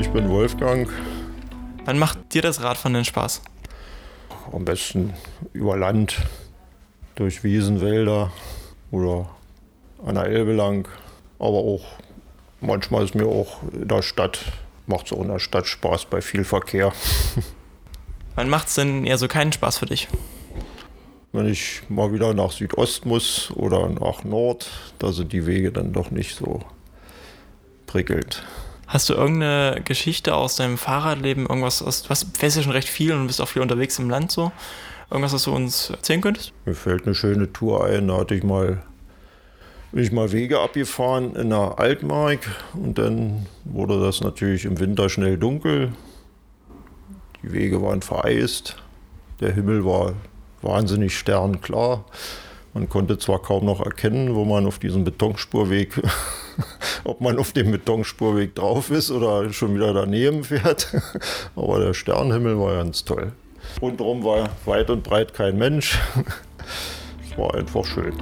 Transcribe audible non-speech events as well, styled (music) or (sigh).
Ich bin Wolfgang. Wann macht dir das Radfahren denn Spaß? Am besten über Land, durch Wiesen, Wälder oder an der Elbe lang. Aber auch manchmal ist mir auch in der Stadt, macht es auch in der Stadt Spaß bei viel Verkehr. (laughs) Wann macht es denn eher so keinen Spaß für dich? Wenn ich mal wieder nach Südost muss oder nach Nord, da sind die Wege dann doch nicht so prickelnd. Hast du irgendeine Geschichte aus deinem Fahrradleben, irgendwas, was, was fährst ja schon recht viel und bist auch viel unterwegs im Land so? Irgendwas, was du uns erzählen könntest? Mir fällt eine schöne Tour ein, da hatte ich mal, bin ich mal Wege abgefahren in der Altmark und dann wurde das natürlich im Winter schnell dunkel. Die Wege waren vereist, der Himmel war wahnsinnig sternklar. Man konnte zwar kaum noch erkennen, wo man auf diesem Betonspurweg, (laughs) (laughs) ob man auf dem Betonspurweg drauf ist oder schon wieder daneben fährt. (laughs) Aber der Sternenhimmel war ganz toll. Rundherum war weit und breit kein Mensch. (laughs) Es war einfach schön.